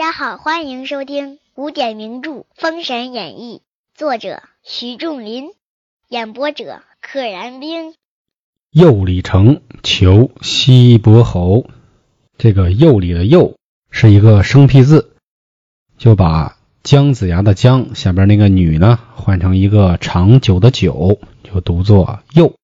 大家好，欢迎收听古典名著《封神演义》，作者徐仲林，演播者可燃冰。右李成求西伯侯，这个右李的右是一个生僻字，就把姜子牙的姜下边那个女呢换成一个长久的久，就读作右。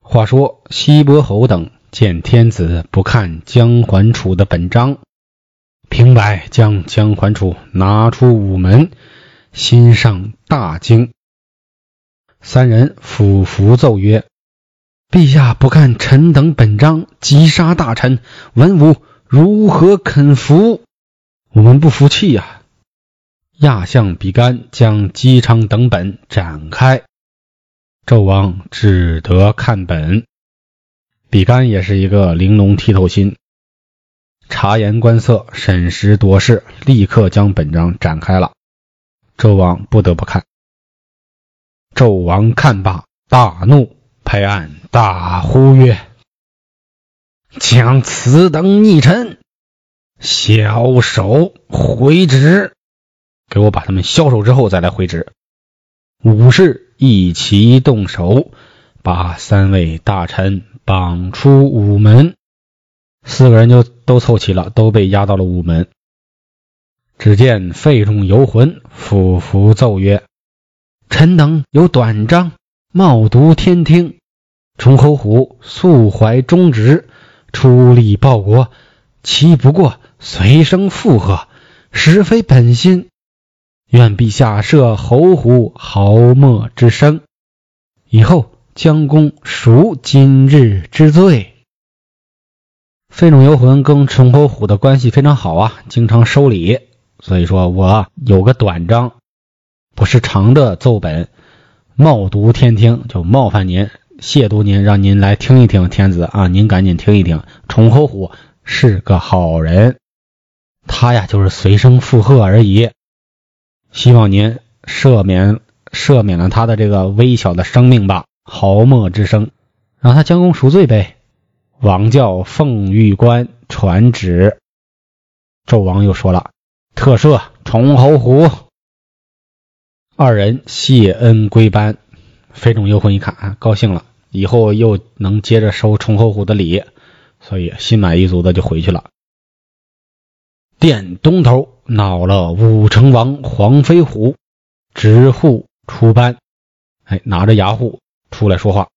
话说西伯侯等见天子不看姜桓楚的本章。平白将姜桓楚拿出午门，心上大惊。三人俯伏奏曰：“陛下不看臣等本章，击杀大臣，文武如何肯服？我们不服气呀！”亚相比干将姬昌等本展开，纣王只得看本。比干也是一个玲珑剔透心。察言观色，审时度势，立刻将本章展开了。纣王不得不看。纣王看罢，大怒，拍案大呼曰：“将此等逆臣枭首回执！给我把他们枭首之后再来回执。”武士一齐动手，把三位大臣绑出午门。四个人就都凑齐了，都被押到了午门。只见费仲游魂俯伏奏曰：“臣等有短章，冒读天听。崇侯虎素怀忠直，出力报国，岂不过随声附和，实非本心。愿陛下赦侯虎毫末之生，以后将功赎今日之罪。”费仲游魂跟崇侯虎的关系非常好啊，经常收礼，所以说我有个短章，不是长的奏本，冒读天听，就冒犯您，亵渎您，让您来听一听，天子啊，您赶紧听一听，崇侯虎是个好人，他呀就是随声附和而已，希望您赦免赦免了他的这个微小的生命吧，毫末之生，让他将功赎罪呗。王教奉玉官传旨，纣王又说了：“特赦崇侯虎。”二人谢恩归班。飞仲游魂一看啊，高兴了，以后又能接着收崇侯虎的礼，所以心满意足的就回去了。殿东头恼了武成王黄飞虎，执户出班，哎，拿着牙户出来说话，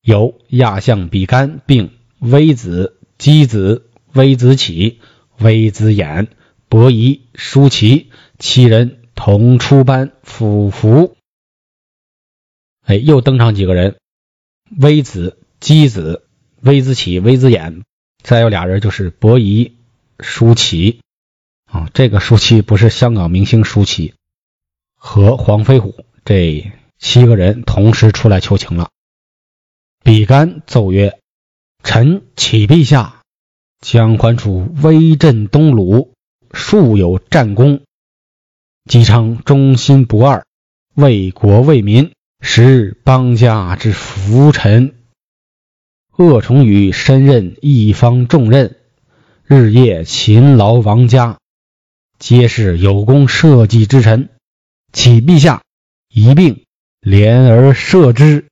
有亚相比干并。微子、箕子、微子启、微子衍、伯夷、叔齐七人同出班辅服。哎，又登场几个人：微子、箕子、微子启、微子衍，再有俩人就是伯夷、叔齐。啊，这个舒淇不是香港明星舒淇，和黄飞虎这七个人同时出来求情了。比干奏曰。臣启陛下，姜桓楚威震东鲁，素有战功。姬昌忠心不二，为国为民，实邦家之福臣。鄂崇宇身任一方重任，日夜勤劳王家，皆是有功社稷之臣。启陛下一并连而赦之。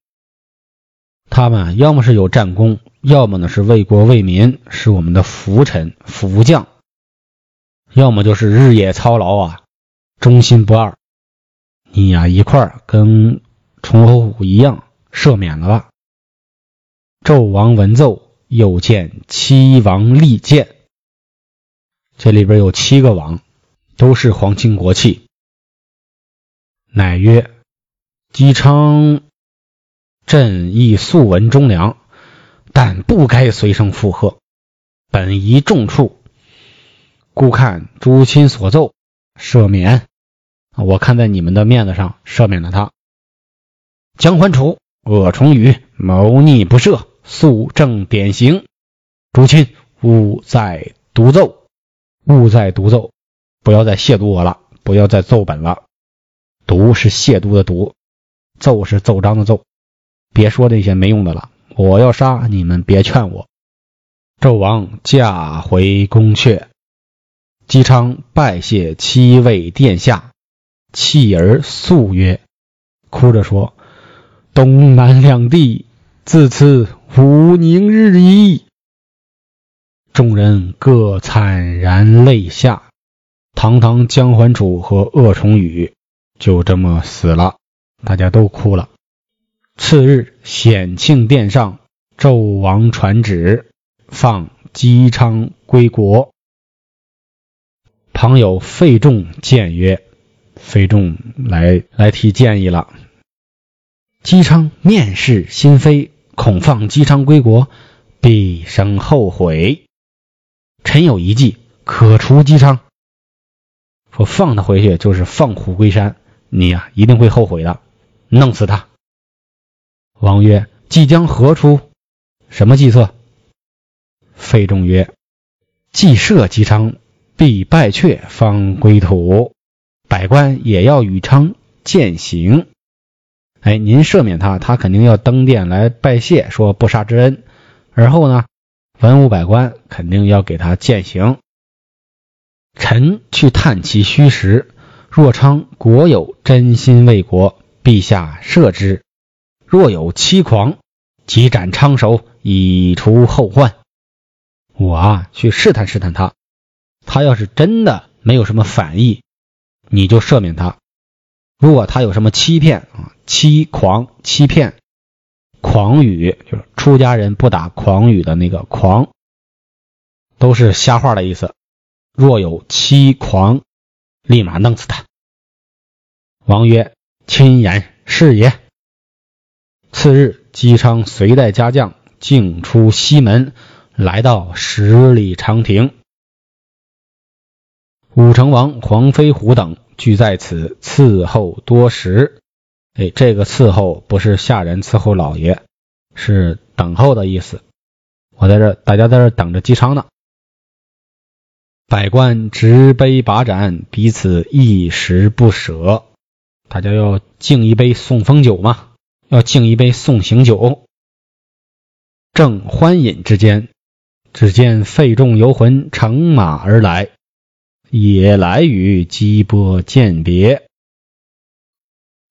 他们要么是有战功。要么呢是为国为民，是我们的福臣福将；要么就是日夜操劳啊，忠心不二。你呀一块儿跟崇侯虎一样赦免了吧。纣王闻奏，又见七王立剑，这里边有七个王，都是皇亲国戚。乃曰：姬昌，朕亦素闻忠良。但不该随声附和，本宜重处，故看诸亲所奏，赦免。我看在你们的面子上，赦免了他。姜桓楚、鄂崇宇谋逆不赦，肃正典刑。诸亲勿再独奏，勿再独奏，不要再亵渎我了，不要再奏本了。读是亵渎的读，奏是奏章的奏，别说那些没用的了。我要杀你们，别劝我。纣王驾回宫阙，姬昌拜谢七位殿下，泣而诉曰：“哭着说，东南两地自此无宁日矣。”众人各惨然泪下。堂堂姜桓楚和鄂崇宇就这么死了，大家都哭了。次日，显庆殿上，纣王传旨，放姬昌归国。旁有费仲谏曰：“费仲来来提建议了。姬昌面试心非，恐放姬昌归国，必生后悔。臣有一计，可除姬昌。说放他回去就是放虎归山，你呀一定会后悔的，弄死他。”王曰：“计将何出？什么计策？”费仲曰：“计赦姬昌。”必拜阙方归土，百官也要与昌践行。哎，您赦免他，他肯定要登殿来拜谢，说不杀之恩。而后呢，文武百官肯定要给他践行。臣去探其虚实，若昌国有真心为国，陛下赦之；若有欺狂，即斩昌首，以除后患。我啊，去试探试探他。他要是真的没有什么反意，你就赦免他；如果他有什么欺骗啊、欺狂、欺骗、狂语，就是出家人不打诳语的那个狂，都是瞎话的意思。若有欺狂，立马弄死他。王曰：“亲言是也。”次日，姬昌随带家将径出西门，来到十里长亭。武成王黄飞虎等俱在此伺候多时。哎，这个伺候不是下人伺候老爷，是等候的意思。我在这，大家在这等着姬昌呢。百官执杯把盏，彼此一时不舍。大家要敬一杯送风酒嘛，要敬一杯送行酒。正欢饮之间，只见费仲游魂乘马而来。也来与姬波饯别。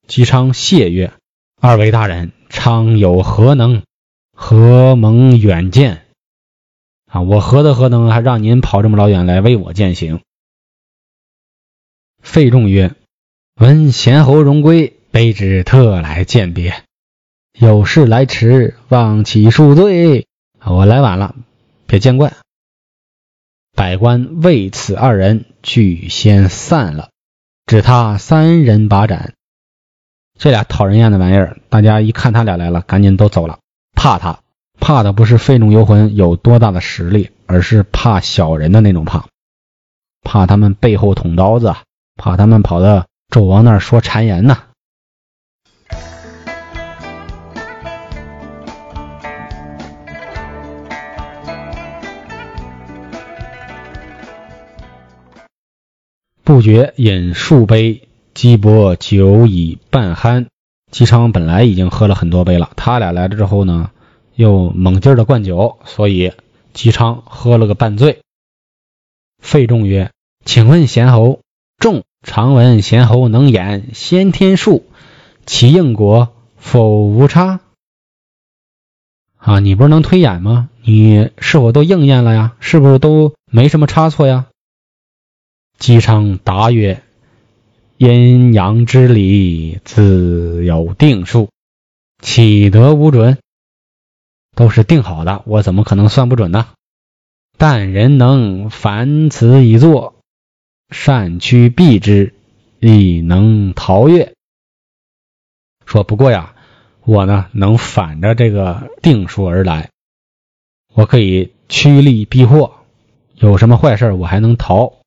姬昌谢曰：“二位大人，昌有何能？何蒙远见？啊，我何德何能，还让您跑这么老远来为我践行？”费仲曰：“闻贤侯荣归，卑职特来饯别。有事来迟，望起恕罪。我来晚了，别见怪。”百官为此二人俱先散了，只他三人把盏。这俩讨人厌的玩意儿，大家一看他俩来了，赶紧都走了。怕他，怕的不是费仲游魂有多大的实力，而是怕小人的那种怕，怕他们背后捅刀子，怕他们跑到纣王那儿说谗言呢。不觉饮数杯，姬伯酒已半酣。姬昌本来已经喝了很多杯了，他俩来了之后呢，又猛劲儿的灌酒，所以姬昌喝了个半醉。费仲曰：“请问贤侯，仲常闻贤侯能演先天术，其应果否无差？啊，你不是能推演吗？你是否都应验了呀？是不是都没什么差错呀？”姬昌答曰：“阴阳之理自有定数，岂得无准？都是定好的，我怎么可能算不准呢？但人能凡此以作，善趋避之，亦能逃越。说不过呀，我呢能反着这个定数而来，我可以趋利避祸，有什么坏事我还能逃。”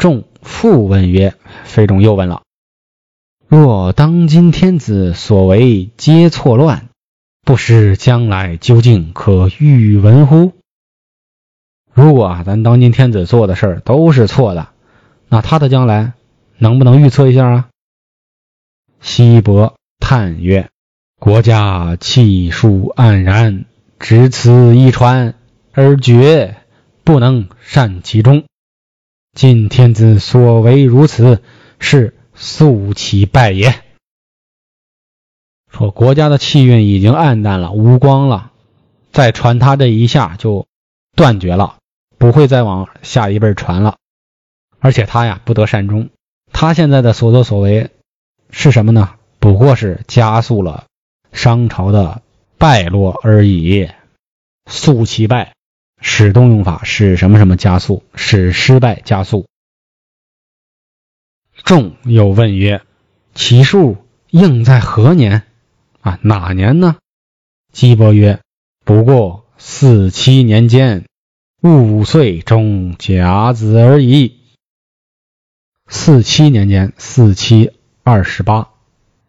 众复问曰：“费仲又问了，若当今天子所为皆错乱，不知将来究竟可预闻乎？如果啊，咱当今天子做的事儿都是错的，那他的将来能不能预测一下啊？”西伯叹曰：“国家气数黯然，只此一传而绝，不能善其中。”今天子所为如此，是速其败也。说国家的气运已经暗淡了，无光了，再传他这一下就断绝了，不会再往下一辈传了。而且他呀不得善终，他现在的所作所为是什么呢？不过是加速了商朝的败落而已。速其败，使动用法使什么什么加速，使失败加速。众又问曰：“其数应在何年？”啊，哪年呢？姬伯曰：“不过四七年间，五岁中甲子而已。四七年间，四七二十八，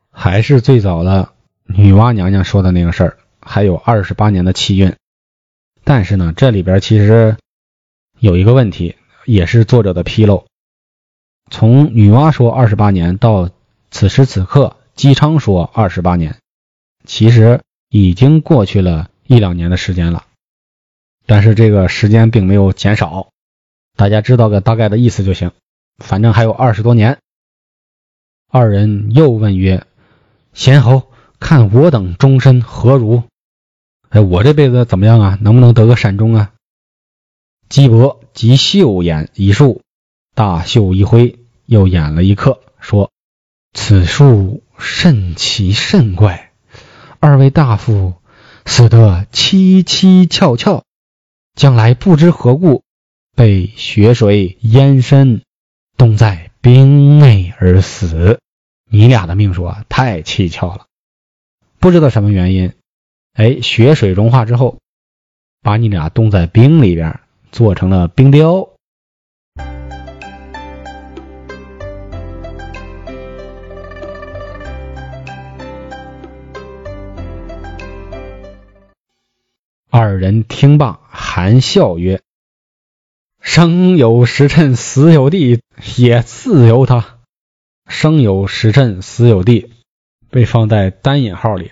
还是最早的女娲娘娘说的那个事儿，还有二十八年的气运。但是呢，这里边其实有一个问题，也是作者的纰漏。从女娲说二十八年到此时此刻，姬昌说二十八年。”其实已经过去了一两年的时间了，但是这个时间并没有减少，大家知道个大概的意思就行。反正还有二十多年。二人又问曰：“贤侯，看我等终身何如？哎，我这辈子怎么样啊？能不能得个善终啊？”姬伯即袖演一术，大袖一挥，又演了一刻，说：“此术甚奇甚怪。”二位大夫死得蹊蹊跷跷，将来不知何故被雪水淹身，冻在冰内而死。你俩的命数啊，太蹊跷了！不知道什么原因，哎，雪水融化之后，把你俩冻在冰里边，做成了冰雕。二人听罢，含笑曰：“生有时辰，死有地，也自由他。生有时辰，死有地，被放在单引号里，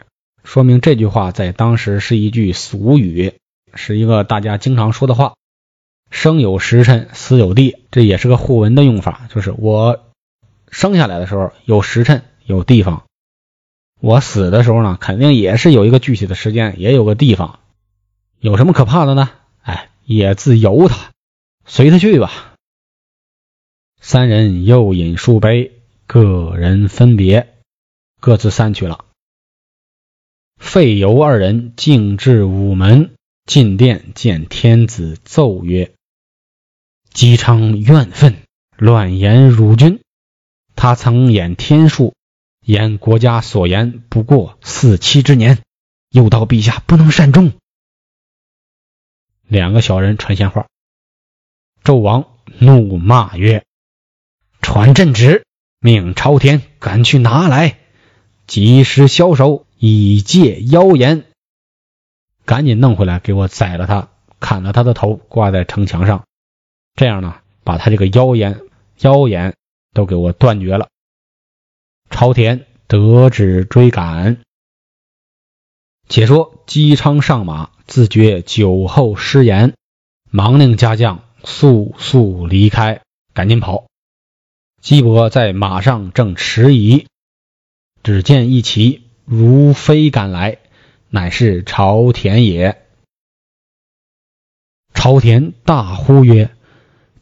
说明这句话在当时是一句俗语，是一个大家经常说的话。生有时辰，死有地，这也是个互文的用法，就是我生下来的时候有时辰，有地方；我死的时候呢，肯定也是有一个具体的时间，也有个地方。”有什么可怕的呢？哎，也自由他，随他去吧。三人又饮数杯，各人分别，各自散去了。费尤二人径至午门，进殿见天子，奏曰：“姬昌怨愤，乱言辱君。他曾演天数，言国家所言不过四七之年，又道陛下不能善终。”两个小人传闲话，纣王怒骂曰：“传朕旨，命朝天赶去拿来，及时枭首，以戒妖言。赶紧弄回来，给我宰了他，砍了他的头，挂在城墙上。这样呢，把他这个妖言、妖言都给我断绝了。”朝田得旨追赶。且说姬昌上马。自觉酒后失言，忙令家将速速离开，赶紧跑。姬伯在马上正迟疑，只见一骑如飞赶来，乃是朝田也。朝田大呼曰：“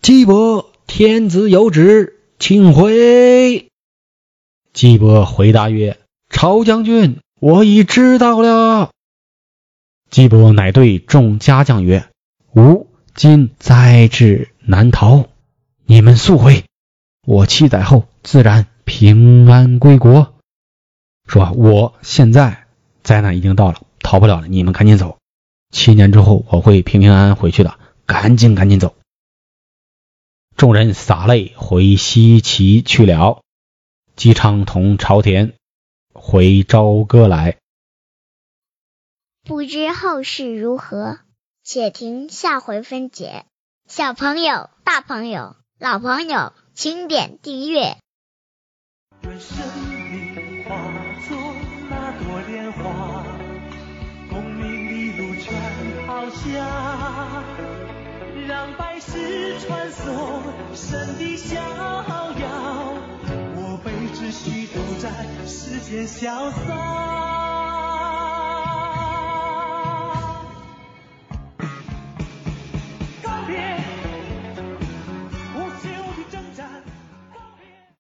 姬伯，天子有旨，请回。”姬伯回答曰：“朝将军，我已知道了。”姬伯乃对众家将曰：“吾今灾至难逃，你们速回，我七载后自然平安归国。”说：“我现在灾难已经到了，逃不了了，你们赶紧走。七年之后我会平平安安回去的，赶紧赶紧走。”众人洒泪回西岐去了。姬昌同朝田回朝歌来。不知后事如何，且听下回分解。小朋友、大朋友、老朋友，请点订阅。愿生命化作那朵莲花，功名利禄全抛下。让百世传颂，神的逍遥。我辈只需都在世间潇洒。